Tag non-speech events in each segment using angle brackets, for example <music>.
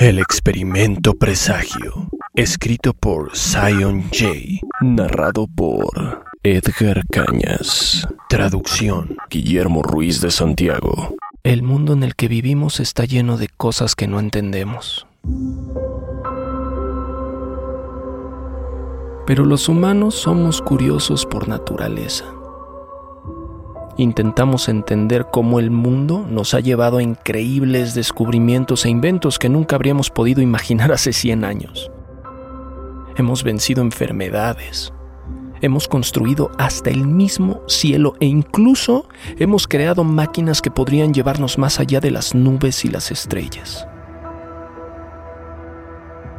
El experimento presagio, escrito por Zion J, narrado por Edgar Cañas, traducción Guillermo Ruiz de Santiago. El mundo en el que vivimos está lleno de cosas que no entendemos. Pero los humanos somos curiosos por naturaleza. Intentamos entender cómo el mundo nos ha llevado a increíbles descubrimientos e inventos que nunca habríamos podido imaginar hace 100 años. Hemos vencido enfermedades, hemos construido hasta el mismo cielo e incluso hemos creado máquinas que podrían llevarnos más allá de las nubes y las estrellas.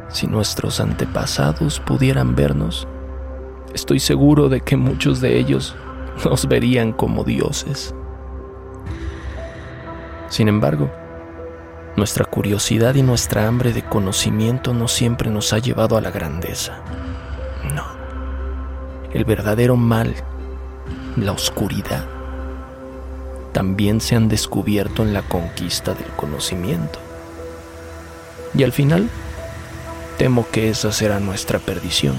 Si nuestros antepasados pudieran vernos, estoy seguro de que muchos de ellos nos verían como dioses. Sin embargo, nuestra curiosidad y nuestra hambre de conocimiento no siempre nos ha llevado a la grandeza. No. El verdadero mal, la oscuridad, también se han descubierto en la conquista del conocimiento. Y al final, Temo que esa será nuestra perdición.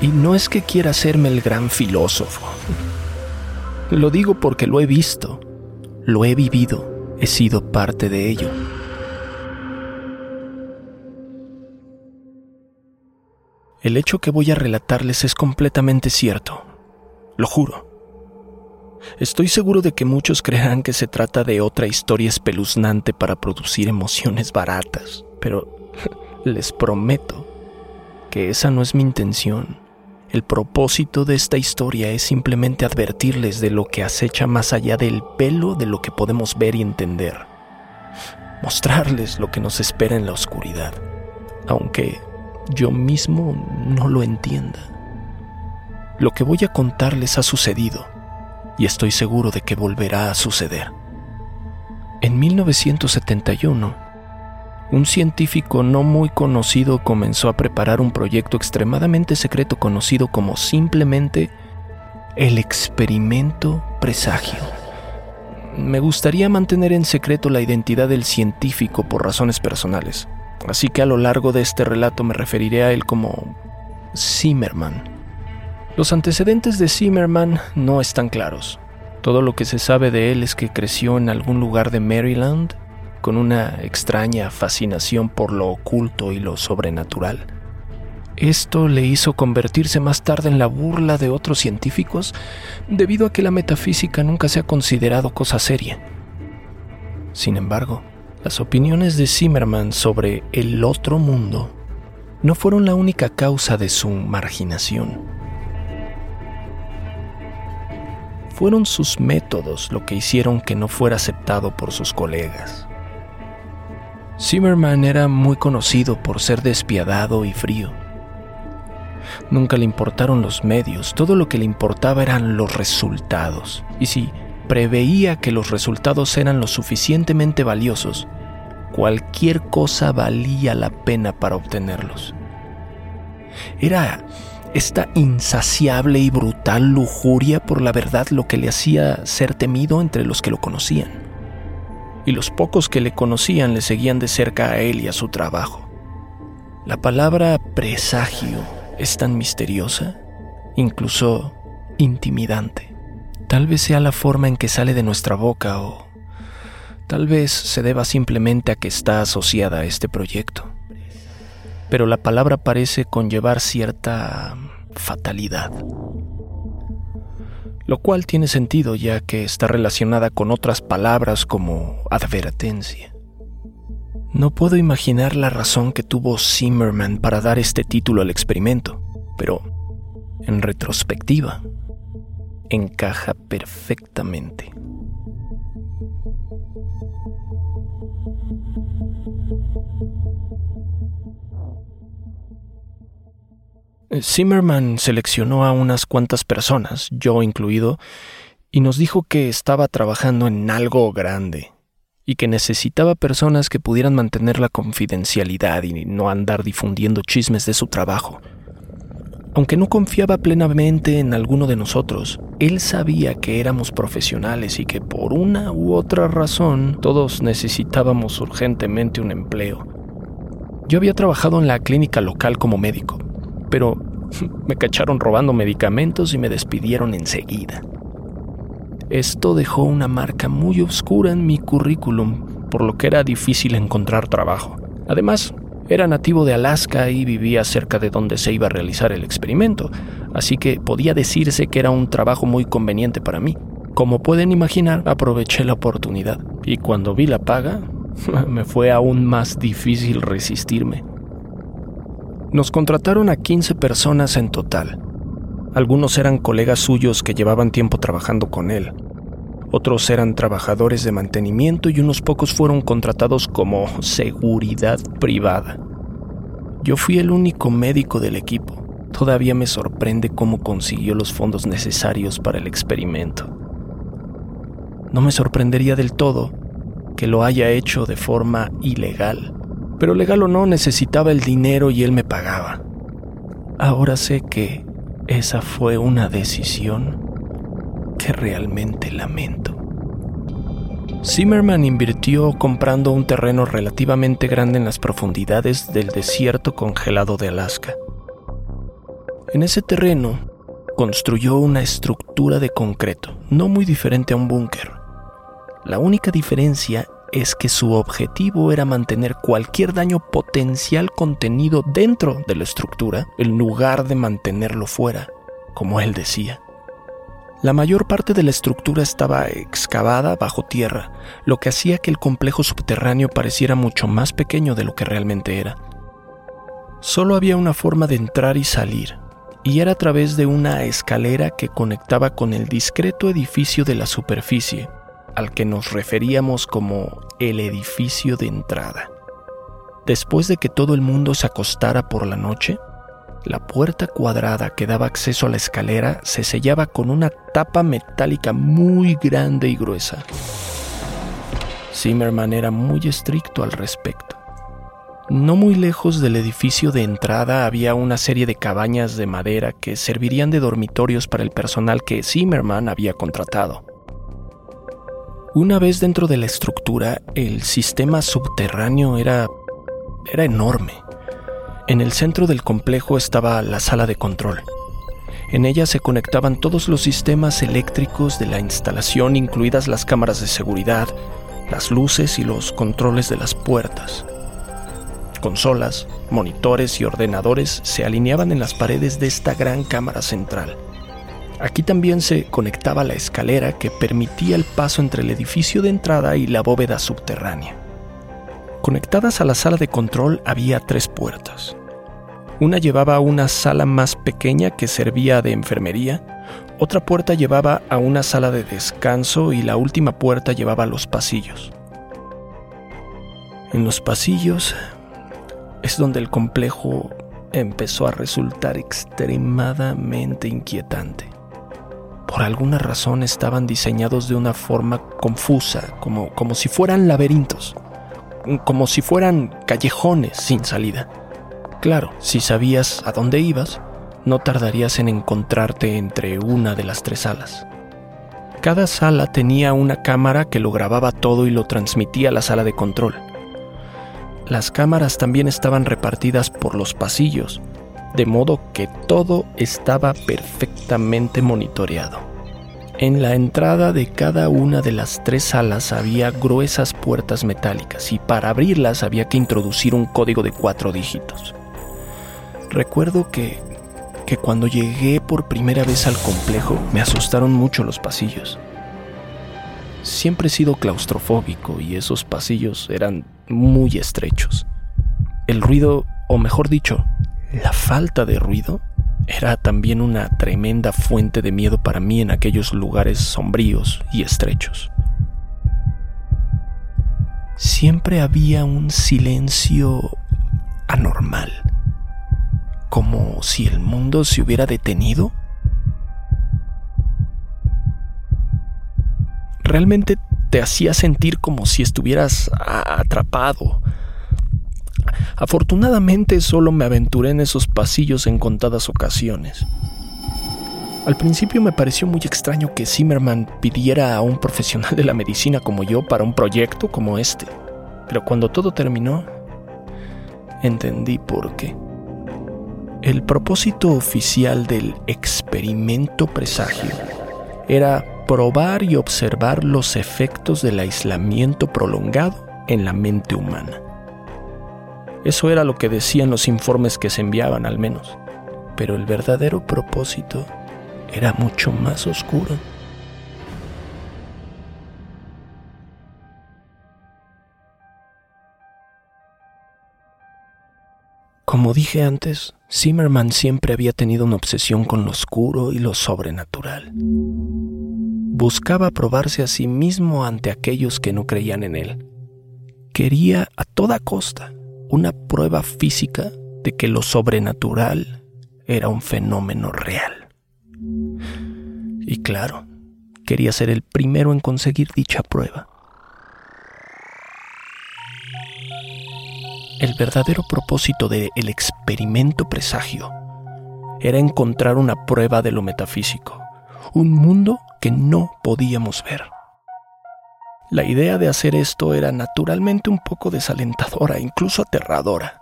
Y no es que quiera hacerme el gran filósofo. Lo digo porque lo he visto, lo he vivido, he sido parte de ello. El hecho que voy a relatarles es completamente cierto, lo juro. Estoy seguro de que muchos creerán que se trata de otra historia espeluznante para producir emociones baratas, pero <laughs> les prometo que esa no es mi intención. El propósito de esta historia es simplemente advertirles de lo que acecha más allá del pelo de lo que podemos ver y entender. Mostrarles lo que nos espera en la oscuridad, aunque yo mismo no lo entienda. Lo que voy a contarles ha sucedido y estoy seguro de que volverá a suceder. En 1971, un científico no muy conocido comenzó a preparar un proyecto extremadamente secreto conocido como simplemente el experimento presagio. Me gustaría mantener en secreto la identidad del científico por razones personales, así que a lo largo de este relato me referiré a él como Zimmerman. Los antecedentes de Zimmerman no están claros. Todo lo que se sabe de él es que creció en algún lugar de Maryland con una extraña fascinación por lo oculto y lo sobrenatural. Esto le hizo convertirse más tarde en la burla de otros científicos debido a que la metafísica nunca se ha considerado cosa seria. Sin embargo, las opiniones de Zimmerman sobre el otro mundo no fueron la única causa de su marginación. Fueron sus métodos lo que hicieron que no fuera aceptado por sus colegas. Zimmerman era muy conocido por ser despiadado y frío. Nunca le importaron los medios, todo lo que le importaba eran los resultados. Y si preveía que los resultados eran lo suficientemente valiosos, cualquier cosa valía la pena para obtenerlos. Era esta insaciable y brutal lujuria por la verdad lo que le hacía ser temido entre los que lo conocían y los pocos que le conocían le seguían de cerca a él y a su trabajo. La palabra presagio es tan misteriosa, incluso intimidante. Tal vez sea la forma en que sale de nuestra boca o tal vez se deba simplemente a que está asociada a este proyecto. Pero la palabra parece conllevar cierta fatalidad lo cual tiene sentido ya que está relacionada con otras palabras como advertencia. No puedo imaginar la razón que tuvo Zimmerman para dar este título al experimento, pero en retrospectiva, encaja perfectamente. Zimmerman seleccionó a unas cuantas personas, yo incluido, y nos dijo que estaba trabajando en algo grande y que necesitaba personas que pudieran mantener la confidencialidad y no andar difundiendo chismes de su trabajo. Aunque no confiaba plenamente en alguno de nosotros, él sabía que éramos profesionales y que por una u otra razón todos necesitábamos urgentemente un empleo. Yo había trabajado en la clínica local como médico, pero <laughs> me cacharon robando medicamentos y me despidieron enseguida. Esto dejó una marca muy oscura en mi currículum, por lo que era difícil encontrar trabajo. Además, era nativo de Alaska y vivía cerca de donde se iba a realizar el experimento, así que podía decirse que era un trabajo muy conveniente para mí. Como pueden imaginar, aproveché la oportunidad y cuando vi la paga, <laughs> me fue aún más difícil resistirme. Nos contrataron a 15 personas en total, algunos eran colegas suyos que llevaban tiempo trabajando con él. Otros eran trabajadores de mantenimiento y unos pocos fueron contratados como seguridad privada. Yo fui el único médico del equipo. Todavía me sorprende cómo consiguió los fondos necesarios para el experimento. No me sorprendería del todo que lo haya hecho de forma ilegal, pero legal o no necesitaba el dinero y él me pagaba. Ahora sé que esa fue una decisión que realmente lamento. Zimmerman invirtió comprando un terreno relativamente grande en las profundidades del desierto congelado de Alaska. En ese terreno construyó una estructura de concreto, no muy diferente a un búnker. La única diferencia es que su objetivo era mantener cualquier daño potencial contenido dentro de la estructura en lugar de mantenerlo fuera, como él decía. La mayor parte de la estructura estaba excavada bajo tierra, lo que hacía que el complejo subterráneo pareciera mucho más pequeño de lo que realmente era. Solo había una forma de entrar y salir, y era a través de una escalera que conectaba con el discreto edificio de la superficie, al que nos referíamos como el edificio de entrada. Después de que todo el mundo se acostara por la noche, la puerta cuadrada que daba acceso a la escalera se sellaba con una tapa metálica muy grande y gruesa. Zimmerman era muy estricto al respecto. No muy lejos del edificio de entrada había una serie de cabañas de madera que servirían de dormitorios para el personal que Zimmerman había contratado. Una vez dentro de la estructura, el sistema subterráneo era era enorme. En el centro del complejo estaba la sala de control. En ella se conectaban todos los sistemas eléctricos de la instalación, incluidas las cámaras de seguridad, las luces y los controles de las puertas. Consolas, monitores y ordenadores se alineaban en las paredes de esta gran cámara central. Aquí también se conectaba la escalera que permitía el paso entre el edificio de entrada y la bóveda subterránea. Conectadas a la sala de control había tres puertas. Una llevaba a una sala más pequeña que servía de enfermería, otra puerta llevaba a una sala de descanso y la última puerta llevaba a los pasillos. En los pasillos es donde el complejo empezó a resultar extremadamente inquietante por alguna razón estaban diseñados de una forma confusa, como, como si fueran laberintos, como si fueran callejones sin salida. Claro, si sabías a dónde ibas, no tardarías en encontrarte entre una de las tres salas. Cada sala tenía una cámara que lo grababa todo y lo transmitía a la sala de control. Las cámaras también estaban repartidas por los pasillos, de modo que todo estaba perfectamente monitoreado. En la entrada de cada una de las tres salas había gruesas puertas metálicas y para abrirlas había que introducir un código de cuatro dígitos. Recuerdo que, que cuando llegué por primera vez al complejo me asustaron mucho los pasillos. Siempre he sido claustrofóbico y esos pasillos eran muy estrechos. El ruido, o mejor dicho, la falta de ruido era también una tremenda fuente de miedo para mí en aquellos lugares sombríos y estrechos. siempre había un silencio anormal, como si el mundo se hubiera detenido. Realmente te hacía sentir como si estuvieras atrapado. Afortunadamente solo me aventuré en esos pasillos en contadas ocasiones. Al principio me pareció muy extraño que Zimmerman pidiera a un profesional de la medicina como yo para un proyecto como este, pero cuando todo terminó, entendí por qué. El propósito oficial del experimento presagio era probar y observar los efectos del aislamiento prolongado en la mente humana. Eso era lo que decían los informes que se enviaban al menos, pero el verdadero propósito era mucho más oscuro. Como dije antes, Zimmerman siempre había tenido una obsesión con lo oscuro y lo sobrenatural. Buscaba probarse a sí mismo ante aquellos que no creían en él. Quería a toda costa una prueba física de que lo sobrenatural era un fenómeno real. Y claro, quería ser el primero en conseguir dicha prueba. El verdadero propósito del experimento presagio era encontrar una prueba de lo metafísico, un mundo que no podíamos ver. La idea de hacer esto era naturalmente un poco desalentadora, incluso aterradora.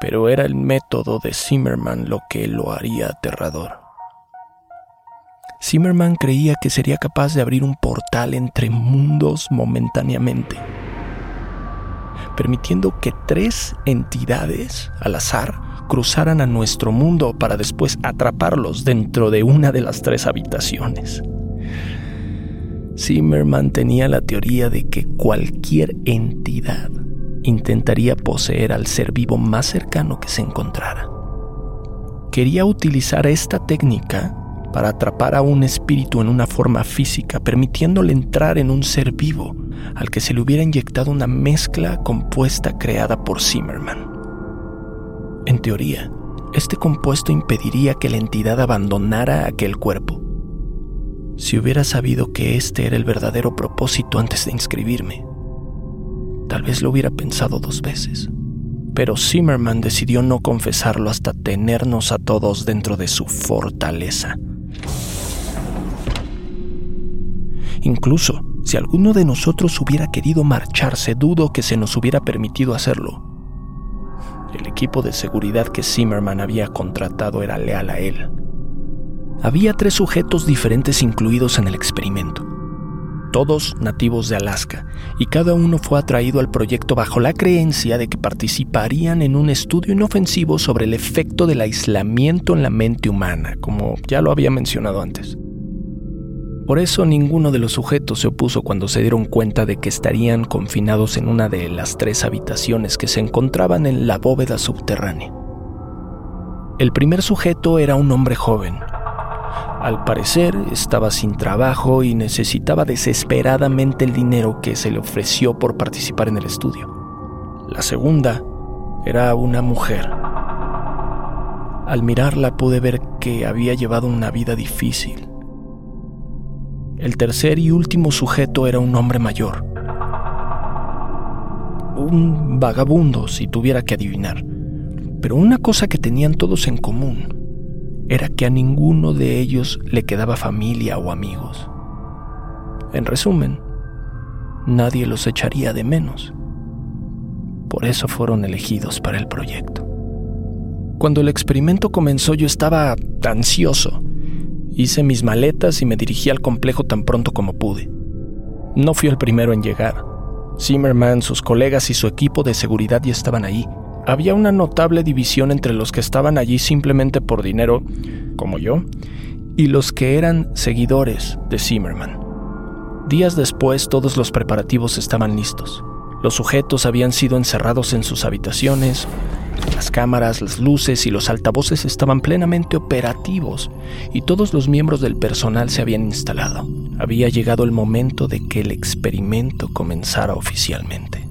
Pero era el método de Zimmerman lo que lo haría aterrador. Zimmerman creía que sería capaz de abrir un portal entre mundos momentáneamente, permitiendo que tres entidades al azar cruzaran a nuestro mundo para después atraparlos dentro de una de las tres habitaciones. Zimmerman tenía la teoría de que cualquier entidad intentaría poseer al ser vivo más cercano que se encontrara. Quería utilizar esta técnica para atrapar a un espíritu en una forma física, permitiéndole entrar en un ser vivo al que se le hubiera inyectado una mezcla compuesta creada por Zimmerman. En teoría, este compuesto impediría que la entidad abandonara aquel cuerpo, si hubiera sabido que este era el verdadero propósito antes de inscribirme, tal vez lo hubiera pensado dos veces. Pero Zimmerman decidió no confesarlo hasta tenernos a todos dentro de su fortaleza. Incluso si alguno de nosotros hubiera querido marcharse, dudo que se nos hubiera permitido hacerlo. El equipo de seguridad que Zimmerman había contratado era leal a él. Había tres sujetos diferentes incluidos en el experimento, todos nativos de Alaska, y cada uno fue atraído al proyecto bajo la creencia de que participarían en un estudio inofensivo sobre el efecto del aislamiento en la mente humana, como ya lo había mencionado antes. Por eso ninguno de los sujetos se opuso cuando se dieron cuenta de que estarían confinados en una de las tres habitaciones que se encontraban en la bóveda subterránea. El primer sujeto era un hombre joven, al parecer estaba sin trabajo y necesitaba desesperadamente el dinero que se le ofreció por participar en el estudio. La segunda era una mujer. Al mirarla pude ver que había llevado una vida difícil. El tercer y último sujeto era un hombre mayor. Un vagabundo, si tuviera que adivinar. Pero una cosa que tenían todos en común era que a ninguno de ellos le quedaba familia o amigos. En resumen, nadie los echaría de menos. Por eso fueron elegidos para el proyecto. Cuando el experimento comenzó yo estaba ansioso. Hice mis maletas y me dirigí al complejo tan pronto como pude. No fui el primero en llegar. Zimmerman, sus colegas y su equipo de seguridad ya estaban ahí había una notable división entre los que estaban allí simplemente por dinero, como yo, y los que eran seguidores de Zimmerman. Días después todos los preparativos estaban listos. Los sujetos habían sido encerrados en sus habitaciones, las cámaras, las luces y los altavoces estaban plenamente operativos y todos los miembros del personal se habían instalado. había llegado el momento de que el experimento comenzara oficialmente.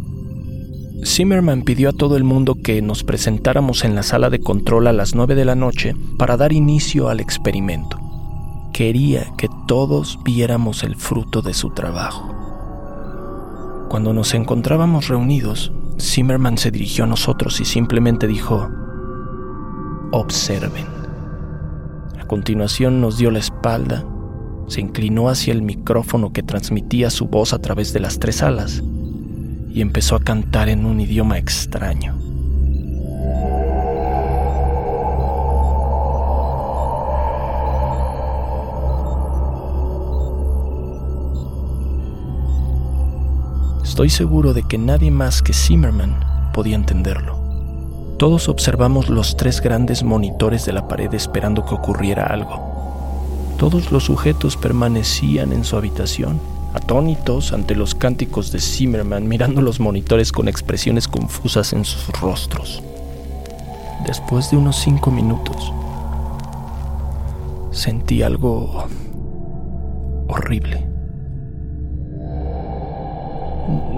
Zimmerman pidió a todo el mundo que nos presentáramos en la sala de control a las 9 de la noche para dar inicio al experimento. Quería que todos viéramos el fruto de su trabajo. Cuando nos encontrábamos reunidos, Zimmerman se dirigió a nosotros y simplemente dijo, observen. A continuación nos dio la espalda, se inclinó hacia el micrófono que transmitía su voz a través de las tres alas y empezó a cantar en un idioma extraño. Estoy seguro de que nadie más que Zimmerman podía entenderlo. Todos observamos los tres grandes monitores de la pared esperando que ocurriera algo. Todos los sujetos permanecían en su habitación, atónitos ante los cánticos de Zimmerman, mirando los monitores con expresiones confusas en sus rostros. Después de unos cinco minutos, sentí algo horrible.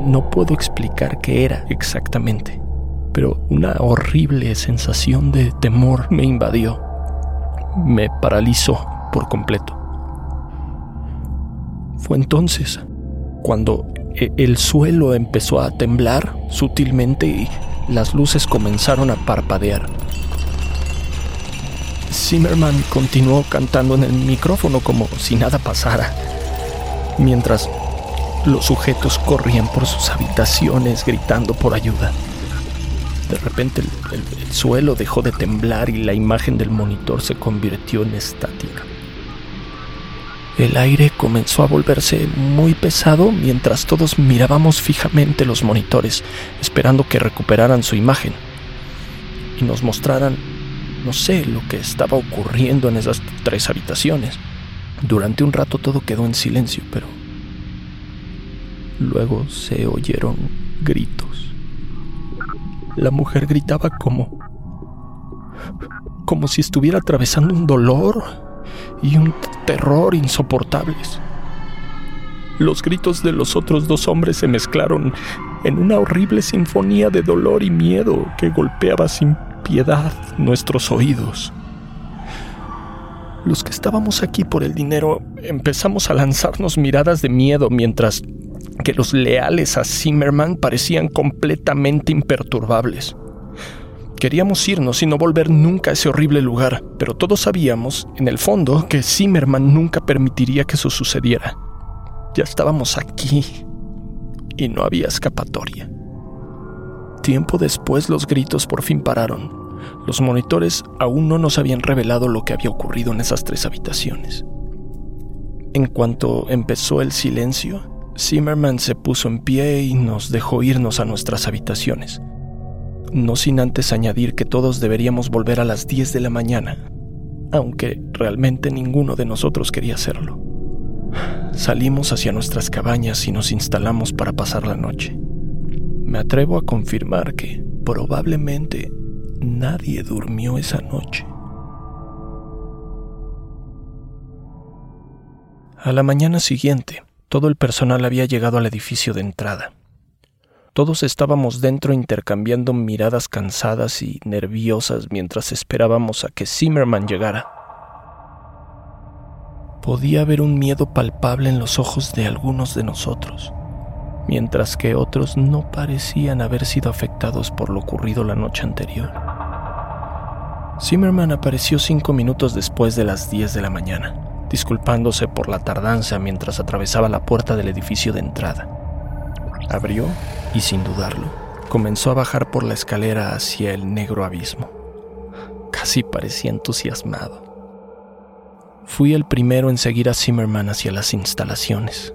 No puedo explicar qué era exactamente, pero una horrible sensación de temor me invadió. Me paralizó por completo. Fue entonces cuando e-, el suelo empezó a temblar sutilmente y las luces comenzaron a parpadear. Zimmerman continuó cantando en el micrófono como si nada pasara, mientras los sujetos corrían por sus habitaciones gritando por ayuda. De repente el, el suelo dejó de temblar y la imagen del monitor se convirtió en estática. El aire comenzó a volverse muy pesado mientras todos mirábamos fijamente los monitores, esperando que recuperaran su imagen y nos mostraran, no sé, lo que estaba ocurriendo en esas tres habitaciones. Durante un rato todo quedó en silencio, pero luego se oyeron gritos. La mujer gritaba como como si estuviera atravesando un dolor y un terror insoportables. Los gritos de los otros dos hombres se mezclaron en una horrible sinfonía de dolor y miedo que golpeaba sin piedad nuestros oídos. Los que estábamos aquí por el dinero empezamos a lanzarnos miradas de miedo mientras que los leales a Zimmerman parecían completamente imperturbables. Queríamos irnos y no volver nunca a ese horrible lugar, pero todos sabíamos, en el fondo, que Zimmerman nunca permitiría que eso sucediera. Ya estábamos aquí y no había escapatoria. Tiempo después los gritos por fin pararon. Los monitores aún no nos habían revelado lo que había ocurrido en esas tres habitaciones. En cuanto empezó el silencio, Zimmerman se puso en pie y nos dejó irnos a nuestras habitaciones no sin antes añadir que todos deberíamos volver a las 10 de la mañana, aunque realmente ninguno de nosotros quería hacerlo. Salimos hacia nuestras cabañas y nos instalamos para pasar la noche. Me atrevo a confirmar que probablemente nadie durmió esa noche. A la mañana siguiente, todo el personal había llegado al edificio de entrada. Todos estábamos dentro intercambiando miradas cansadas y nerviosas mientras esperábamos a que Zimmerman llegara. Podía haber un miedo palpable en los ojos de algunos de nosotros, mientras que otros no parecían haber sido afectados por lo ocurrido la noche anterior. Zimmerman apareció cinco minutos después de las 10 de la mañana, disculpándose por la tardanza mientras atravesaba la puerta del edificio de entrada. Abrió y sin dudarlo, comenzó a bajar por la escalera hacia el negro abismo. Casi parecía entusiasmado. Fui el primero en seguir a Zimmerman hacia las instalaciones.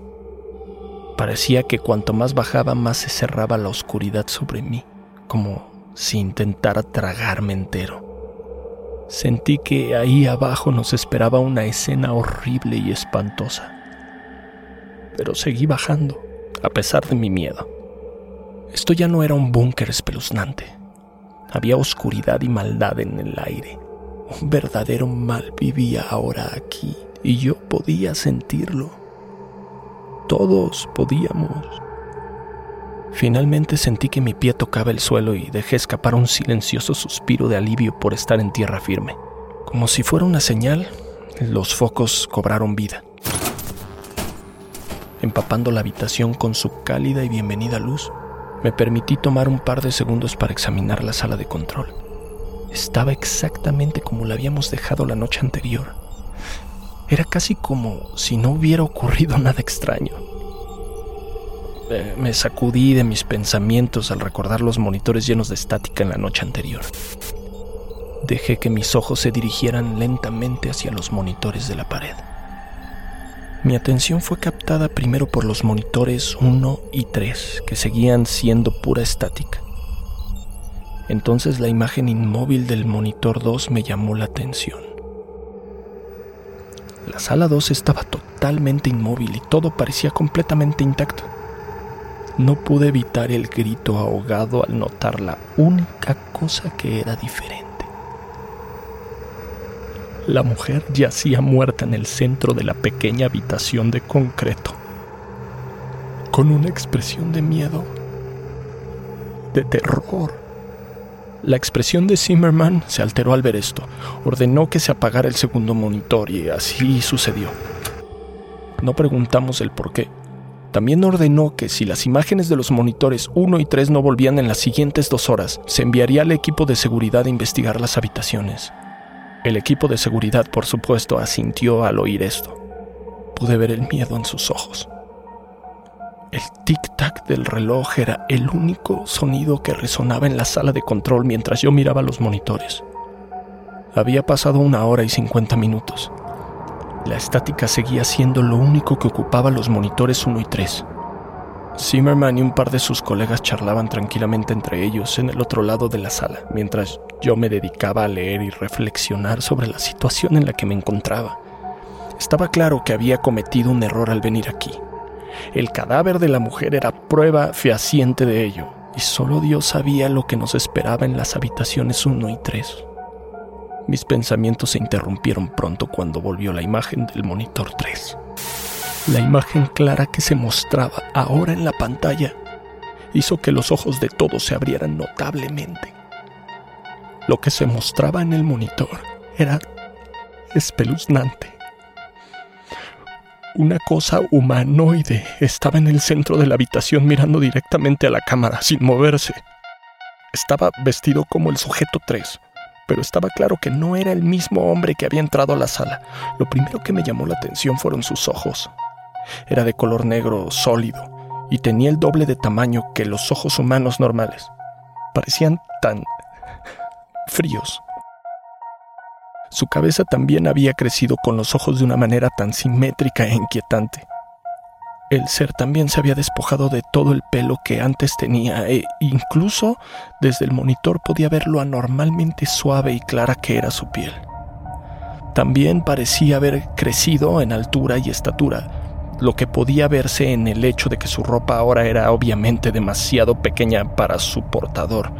Parecía que cuanto más bajaba, más se cerraba la oscuridad sobre mí, como si intentara tragarme entero. Sentí que ahí abajo nos esperaba una escena horrible y espantosa. Pero seguí bajando a pesar de mi miedo. Esto ya no era un búnker espeluznante. Había oscuridad y maldad en el aire. Un verdadero mal vivía ahora aquí y yo podía sentirlo. Todos podíamos. Finalmente sentí que mi pie tocaba el suelo y dejé escapar un silencioso suspiro de alivio por estar en tierra firme. Como si fuera una señal, los focos cobraron vida, empapando la habitación con su cálida y bienvenida luz. Me permití tomar un par de segundos para examinar la sala de control. Estaba exactamente como la habíamos dejado la noche anterior. Era casi como si no hubiera ocurrido <laughs> nada extraño. Eh, me sacudí de mis pensamientos al recordar los monitores llenos de estática en la noche anterior. Dejé que mis ojos se dirigieran lentamente hacia los monitores de la pared. Mi atención fue captada primero por los monitores 1 y 3, que seguían siendo pura estática. Entonces la imagen inmóvil del monitor 2 me llamó la atención. La sala 2 estaba totalmente inmóvil y todo parecía completamente intacto. No pude evitar el grito ahogado al notar la única cosa que era diferente. La mujer yacía muerta en el centro de la pequeña habitación de concreto, con una expresión de miedo, de terror la expresión de Zimmerman se alteró al ver esto. Ordenó que se apagara el segundo monitor y así sucedió. No preguntamos el por qué. También ordenó que si las imágenes de los monitores 1 y 3 no volvían en las siguientes dos horas, se enviaría al equipo de seguridad a investigar las habitaciones. El equipo de seguridad, por supuesto, asintió al oír esto. Pude ver el miedo en sus ojos. El tic-tac del reloj era el único sonido que resonaba en la sala de control mientras yo miraba los monitores. Había pasado una hora y cincuenta minutos. La estática seguía siendo lo único que ocupaba los monitores 1 y 3. Zimmerman y un par de sus colegas charlaban tranquilamente entre ellos en el otro lado de la sala, mientras yo me dedicaba a leer y reflexionar sobre la situación en la que me encontraba. Estaba claro que había cometido un error al venir aquí el cadáver de la mujer era prueba fehaciente de ello, y solo Dios sabía lo que nos esperaba en las habitaciones 1 y 3. Mis pensamientos se interrumpieron pronto cuando volvió la imagen del monitor 3. La imagen clara que se mostraba ahora en la pantalla hizo que los ojos de todos se abrieran notablemente. Lo que se mostraba en el monitor era espeluznante. Una cosa humanoide estaba en el centro de la habitación mirando directamente a la cámara, sin moverse. Estaba vestido como el sujeto 3, pero estaba claro que no era el mismo hombre que había entrado a la sala. Lo primero que me llamó la atención fueron sus ojos. Era de color negro sólido y tenía el doble de tamaño que los ojos humanos normales. Parecían tan fríos. Su cabeza también había crecido con los ojos de una manera tan simétrica e inquietante. El ser también se había despojado de todo el pelo que antes tenía e incluso desde el monitor podía ver lo anormalmente suave y clara que era su piel. También parecía haber crecido en altura y estatura, lo que podía verse en el hecho de que su ropa ahora era obviamente demasiado pequeña para su portador.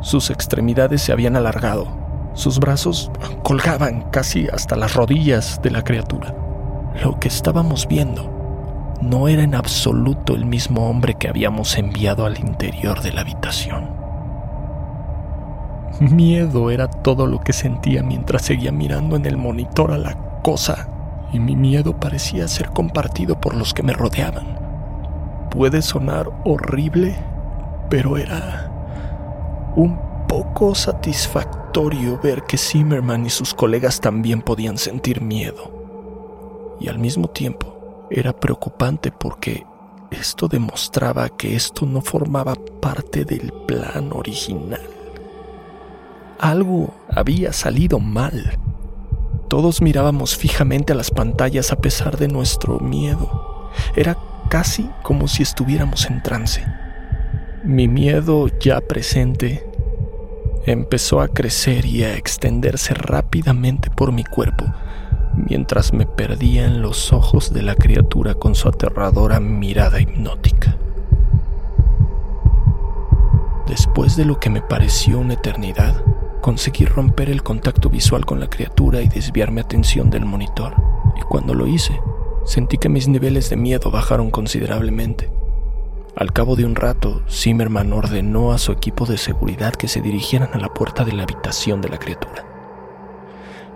Sus extremidades se habían alargado, sus brazos colgaban casi hasta las rodillas de la criatura. Lo que estábamos viendo no era en absoluto el mismo hombre que habíamos enviado al interior de la habitación. Miedo era todo lo que sentía mientras seguía mirando en el monitor a la cosa, y mi miedo parecía ser compartido por los que me rodeaban. Puede sonar horrible, pero era un poco satisfactorio ver que Zimmerman y sus colegas también podían sentir miedo. Y al mismo tiempo era preocupante porque esto demostraba que esto no formaba parte del plan original. Algo había salido mal. Todos mirábamos fijamente a las pantallas a pesar de nuestro miedo. Era casi como si estuviéramos en trance. Mi miedo ya presente empezó a crecer y a extenderse rápidamente por mi cuerpo, mientras me perdía en los ojos de la criatura con su aterradora mirada hipnótica. Después de lo que me pareció una eternidad, conseguí romper el contacto visual con la criatura y desviar mi atención del monitor, y cuando lo hice, Sentí que mis niveles de miedo bajaron considerablemente. Al cabo de un rato, Zimmerman ordenó a su equipo de seguridad que se dirigieran a la puerta de la habitación de la criatura.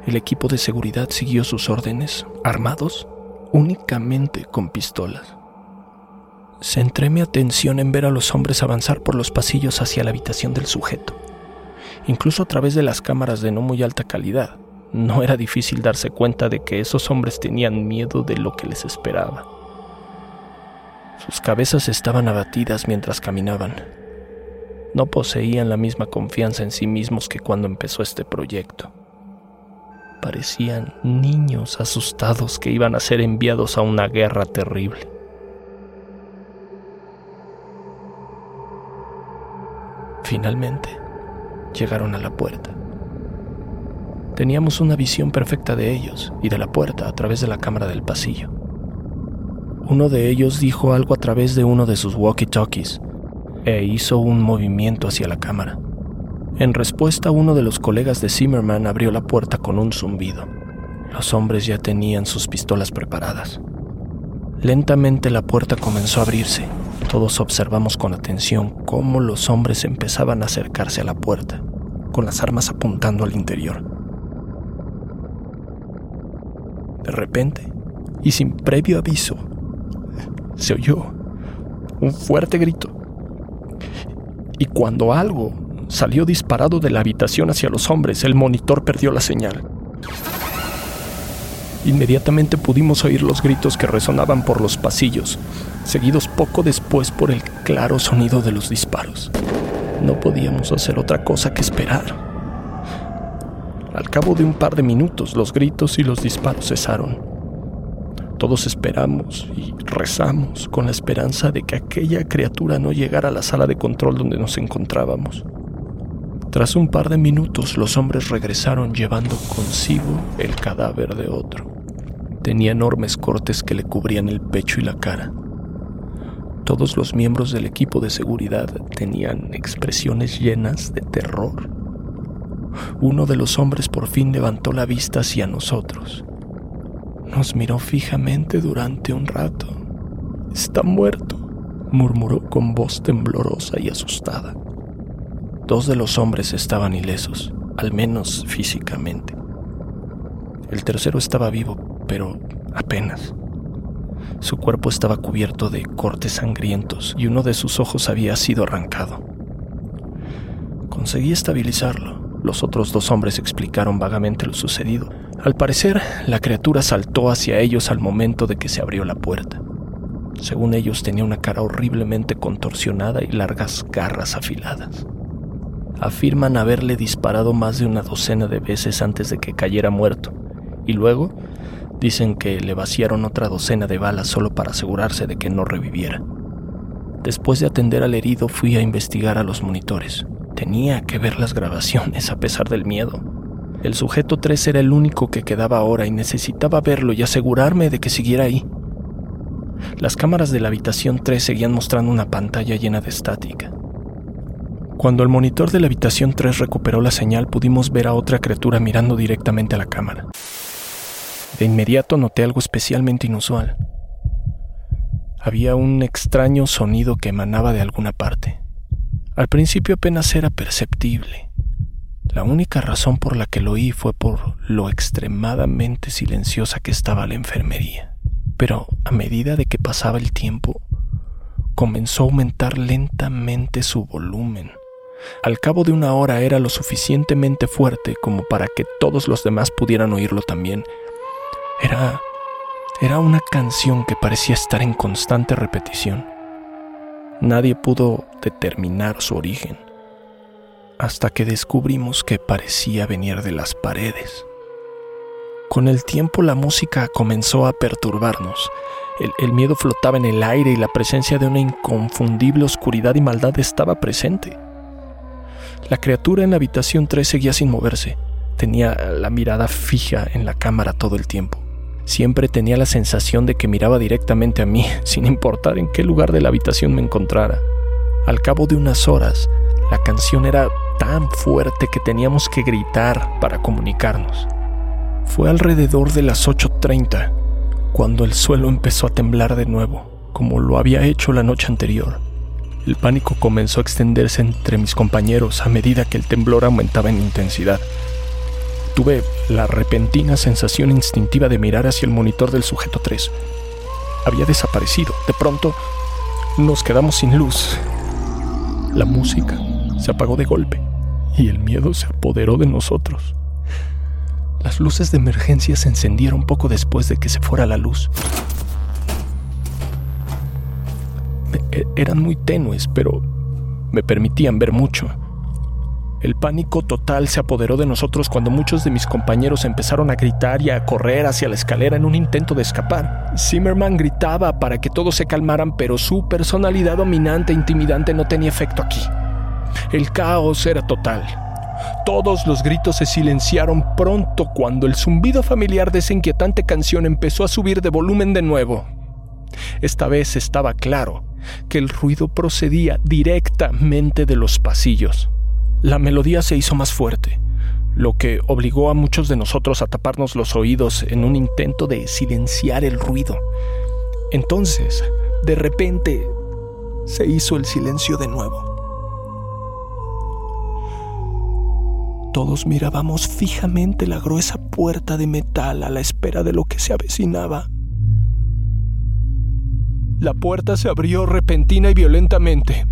El equipo de seguridad siguió sus órdenes, armados únicamente con pistolas. Centré mi atención en ver a los hombres avanzar por los pasillos hacia la habitación del sujeto. Incluso a través de las cámaras de no muy alta calidad, no era difícil darse cuenta de que esos hombres tenían miedo de lo que les esperaba. Sus cabezas estaban abatidas mientras caminaban. No poseían la misma confianza en sí mismos que cuando empezó este proyecto. Parecían niños asustados que iban a ser enviados a una guerra terrible. Finalmente, llegaron a la puerta. Teníamos una visión perfecta de ellos y de la puerta a través de la cámara del pasillo. Uno de ellos dijo algo a través de uno de sus walkie-talkies e hizo un movimiento hacia la cámara. En respuesta, uno de los colegas de Zimmerman abrió la puerta con un zumbido. Los hombres ya tenían sus pistolas preparadas. Lentamente la puerta comenzó a abrirse. Todos observamos con atención cómo los hombres empezaban a acercarse a la puerta, con las armas apuntando al interior. De repente, y sin previo aviso, se oyó un fuerte grito. Y cuando algo salió disparado de la habitación hacia los hombres, el monitor perdió la señal. Inmediatamente pudimos oír los gritos que resonaban por los pasillos, seguidos poco después por el claro sonido de los disparos. No podíamos hacer otra cosa que esperar. Al cabo de un par de minutos los gritos y los disparos cesaron. Todos esperamos y rezamos con la esperanza de que aquella criatura no llegara a la sala de control donde nos encontrábamos. Tras un par de minutos los hombres regresaron llevando consigo el cadáver de otro. Tenía enormes cortes que le cubrían el pecho y la cara. Todos los miembros del equipo de seguridad tenían expresiones llenas de terror. Uno de los hombres por fin levantó la vista hacia nosotros nos miró fijamente durante un rato. Está muerto, murmuró con voz temblorosa y asustada. Dos de los hombres estaban ilesos, al menos físicamente. El tercero estaba vivo, pero apenas. Su cuerpo estaba cubierto de cortes sangrientos y uno de sus ojos había sido arrancado. Conseguí estabilizarlo. Los otros dos hombres explicaron vagamente lo sucedido, al parecer, la criatura saltó hacia ellos al momento de que se abrió la puerta. Según ellos, tenía una cara horriblemente contorsionada y largas garras afiladas. Afirman haberle disparado más de una docena de veces antes de que cayera muerto, y luego dicen que le vaciaron otra docena de balas solo para asegurarse de que no reviviera. Después de atender al herido fui a investigar a los monitores. Tenía que ver las grabaciones a pesar del miedo. El sujeto 3 era el único que quedaba ahora y necesitaba verlo y asegurarme de que siguiera ahí. Las cámaras de la habitación 3 seguían mostrando una pantalla llena de estática. Cuando el monitor de la habitación 3 recuperó la señal, pudimos ver a otra criatura mirando directamente a la cámara. De inmediato noté algo especialmente inusual. Había un extraño sonido que emanaba de alguna parte. Al principio apenas era perceptible, la única razón por la que lo oí fue por lo extremadamente silenciosa que estaba la enfermería. Pero a medida de que pasaba el tiempo, comenzó a aumentar lentamente su volumen. Al cabo de una hora era lo suficientemente fuerte como para que todos los demás pudieran oírlo también. Era era una canción que parecía estar en constante repetición. Nadie pudo determinar su origen hasta que descubrimos que parecía venir de las paredes. Con el tiempo la música comenzó a perturbarnos. El, miedo flotaba en el aire y la presencia de una inconfundible oscuridad y maldad estaba presente. La criatura en la habitación 3 seguía sin moverse. Tenía la mirada fija en la cámara todo el tiempo. Siempre tenía la sensación de que miraba directamente a mí, <laughs> sin importar en qué lugar de la habitación me encontrara. Al cabo de unas horas, la canción era tan fuerte que teníamos que gritar para comunicarnos. Fue alrededor de las 8.30 cuando el suelo empezó a temblar de nuevo, como lo había hecho la noche anterior. El pánico comenzó a extenderse entre mis compañeros a medida que el temblor aumentaba en intensidad. Tuve la repentina sensación instintiva de mirar hacia el monitor del sujeto 3. Había desaparecido. De pronto, nos quedamos sin luz. La música se apagó de golpe y el miedo se apoderó de nosotros. Las luces de emergencia se encendieron poco después de que se fuera la luz. E, eran muy tenues, pero me permitían ver mucho. El pánico total se apoderó de nosotros cuando muchos de mis compañeros empezaron a gritar y a correr hacia la escalera en un intento de escapar. Zimmerman gritaba para que todos se calmaran, pero su personalidad dominante e intimidante no tenía efecto aquí. El caos era total. Todos los gritos se silenciaron pronto cuando el zumbido familiar de esa inquietante canción empezó a subir de volumen de nuevo. Esta vez estaba claro que el ruido procedía directamente de los pasillos. La melodía se hizo más fuerte, lo que obligó a muchos de nosotros a taparnos los oídos en un intento de silenciar el ruido. Entonces, de repente, se hizo el silencio de nuevo. Todos mirábamos fijamente la gruesa puerta de metal a la espera de lo que se avecinaba. La puerta se abrió repentina y violentamente.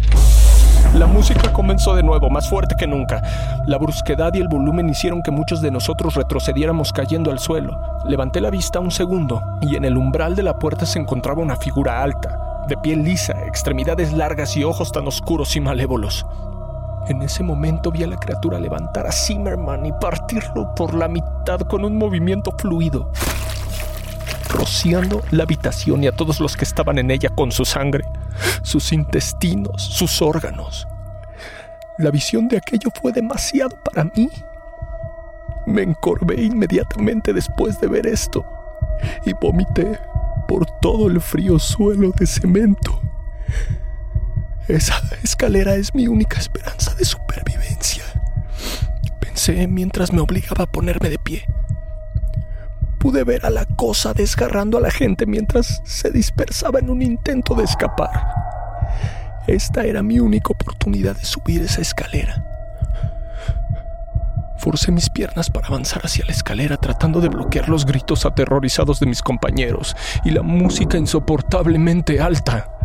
La música comenzó de nuevo, más fuerte que nunca. La brusquedad y el volumen hicieron que muchos de nosotros retrocediéramos cayendo al suelo. Levanté la vista un segundo y en el umbral de la puerta se encontraba una figura alta, de piel lisa, extremidades largas y ojos tan oscuros y malévolos. En ese momento vi a la criatura levantar a Zimmerman y partirlo por la mitad con un movimiento fluido rociando la habitación y a todos los que estaban en ella con su sangre, sus intestinos, sus órganos. La visión de aquello fue demasiado para mí. Me encorvé inmediatamente después de ver esto y vomité por todo el frío suelo de cemento. Esa escalera es mi única esperanza de supervivencia. Pensé mientras me obligaba a ponerme de pie pude ver a la cosa desgarrando a la gente mientras se dispersaba en un intento de escapar. Esta era mi única oportunidad de subir esa escalera. Forcé mis piernas para avanzar hacia la escalera tratando de bloquear los gritos aterrorizados de mis compañeros y la música insoportablemente alta.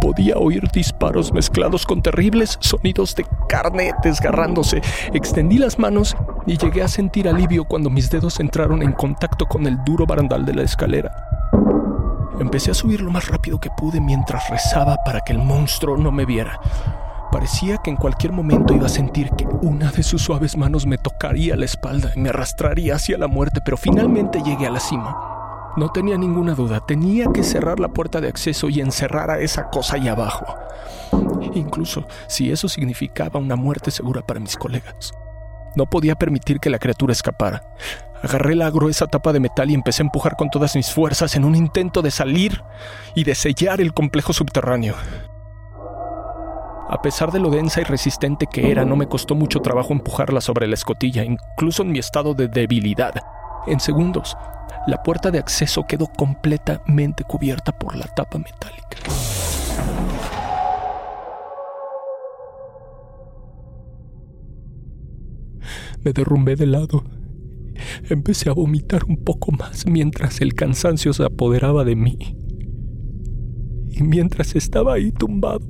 Podía oír disparos mezclados con terribles sonidos de carne desgarrándose. Extendí las manos y llegué a sentir alivio cuando mis dedos entraron en contacto con el duro barandal de la escalera. Empecé a subir lo más rápido que pude mientras rezaba para que el monstruo no me viera. Parecía que en cualquier momento iba a sentir que una de sus suaves manos me tocaría la espalda y me arrastraría hacia la muerte, pero finalmente llegué a la cima. No tenía ninguna duda, tenía que cerrar la puerta de acceso y encerrar a esa cosa ahí abajo. Incluso si eso significaba una muerte segura para mis colegas. No podía permitir que la criatura escapara. Agarré la gruesa tapa de metal y empecé a empujar con todas mis fuerzas en un intento de salir y de sellar el complejo subterráneo. A pesar de lo densa y resistente que era, no me costó mucho trabajo empujarla sobre la escotilla, incluso en mi estado de debilidad. En segundos, la puerta de acceso quedó completamente cubierta por la tapa metálica. Me derrumbé de lado. Empecé a vomitar un poco más mientras el cansancio se apoderaba de mí. Y mientras estaba ahí tumbado,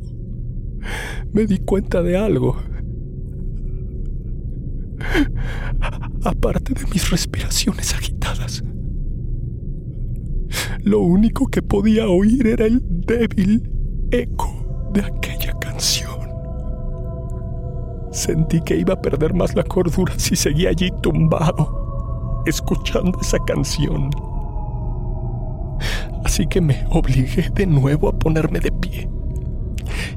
me di cuenta de algo. Aparte de mis respiraciones agitadas, lo único que podía oír era el débil eco de aquella canción. Sentí que iba a perder más la cordura si seguía allí tumbado, escuchando esa canción. Así que me obligué de nuevo a ponerme de pie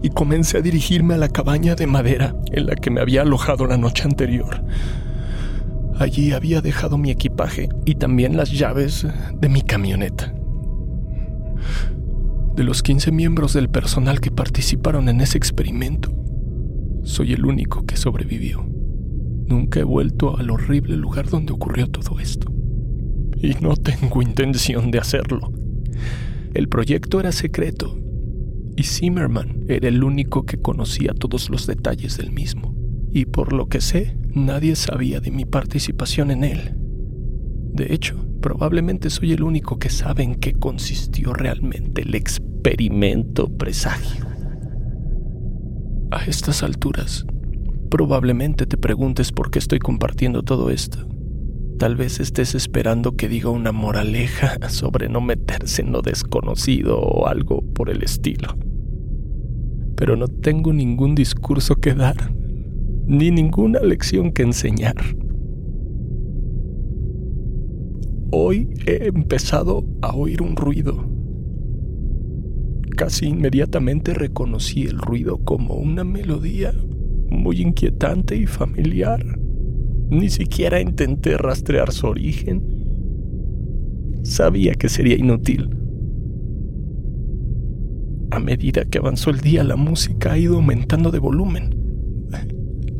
y comencé a dirigirme a la cabaña de madera en la que me había alojado la noche anterior. Allí había dejado mi equipaje y también las llaves de mi camioneta. De los 15 miembros del personal que participaron en ese experimento, soy el único que sobrevivió. Nunca he vuelto al horrible lugar donde ocurrió todo esto. Y no tengo intención de hacerlo. El proyecto era secreto y Zimmerman era el único que conocía todos los detalles del mismo. Y por lo que sé, nadie sabía de mi participación en él. De hecho, probablemente soy el único que sabe en qué consistió realmente el experimento presagio. A estas alturas, probablemente te preguntes por qué estoy compartiendo todo esto. Tal vez estés esperando que diga una moraleja <laughs> sobre no meterse en lo desconocido o algo por el estilo. Pero no tengo ningún discurso que dar, ni ninguna lección que enseñar. Hoy he empezado a oír un ruido. Casi inmediatamente reconocí el ruido como una melodía muy inquietante y familiar. Ni siquiera intenté rastrear su origen. Sabía que sería inútil. A medida que avanzó el día, la música ha ido aumentando de volumen.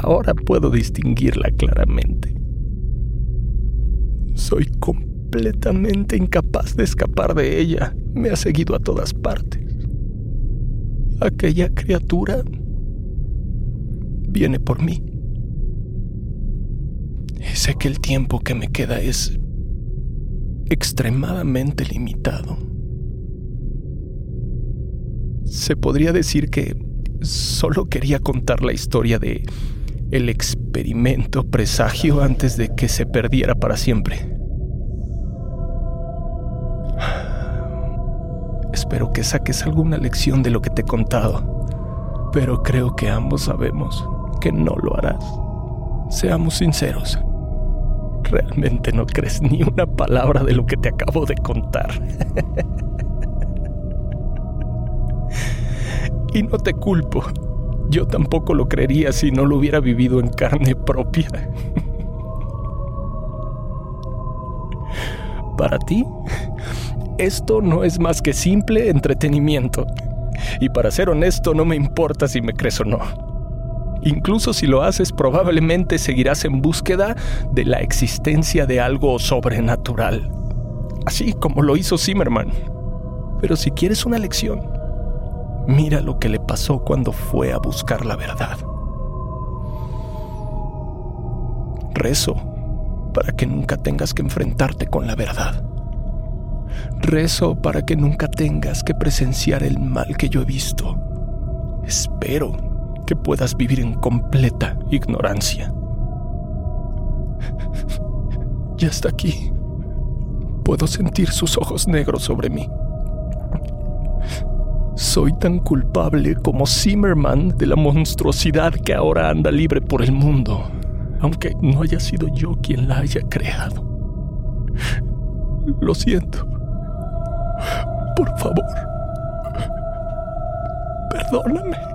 Ahora puedo distinguirla claramente. Soy completamente incapaz de escapar de ella. Me ha seguido a todas partes. Aquella criatura viene por mí. Sé que el tiempo que me queda es extremadamente limitado. Se podría decir que solo quería contar la historia de el experimento presagio antes de que se perdiera para siempre. Espero que saques alguna lección de lo que te he contado, pero creo que ambos sabemos que no lo harás. Seamos sinceros. Realmente no crees ni una palabra de lo que te acabo de contar. <laughs> y no te culpo. Yo tampoco lo creería si no lo hubiera vivido en carne propia. Para ti, esto no es más que simple entretenimiento. Y para ser honesto, no me importa si me crees o no. Incluso si lo haces, probablemente seguirás en búsqueda de la existencia de algo sobrenatural. Así como lo hizo Zimmerman. Pero si quieres una lección, mira lo que le pasó cuando fue a buscar la verdad. Rezo para que nunca tengas que enfrentarte con la verdad. Rezo para que nunca tengas que presenciar el mal que yo he visto. Espero que puedas vivir en completa ignorancia. Ya está aquí. Puedo sentir sus ojos negros sobre mí. Soy tan culpable como Zimmerman de la monstruosidad que ahora anda libre por el mundo, aunque no haya sido yo quien la haya creado. Lo siento. Por favor. Perdóname.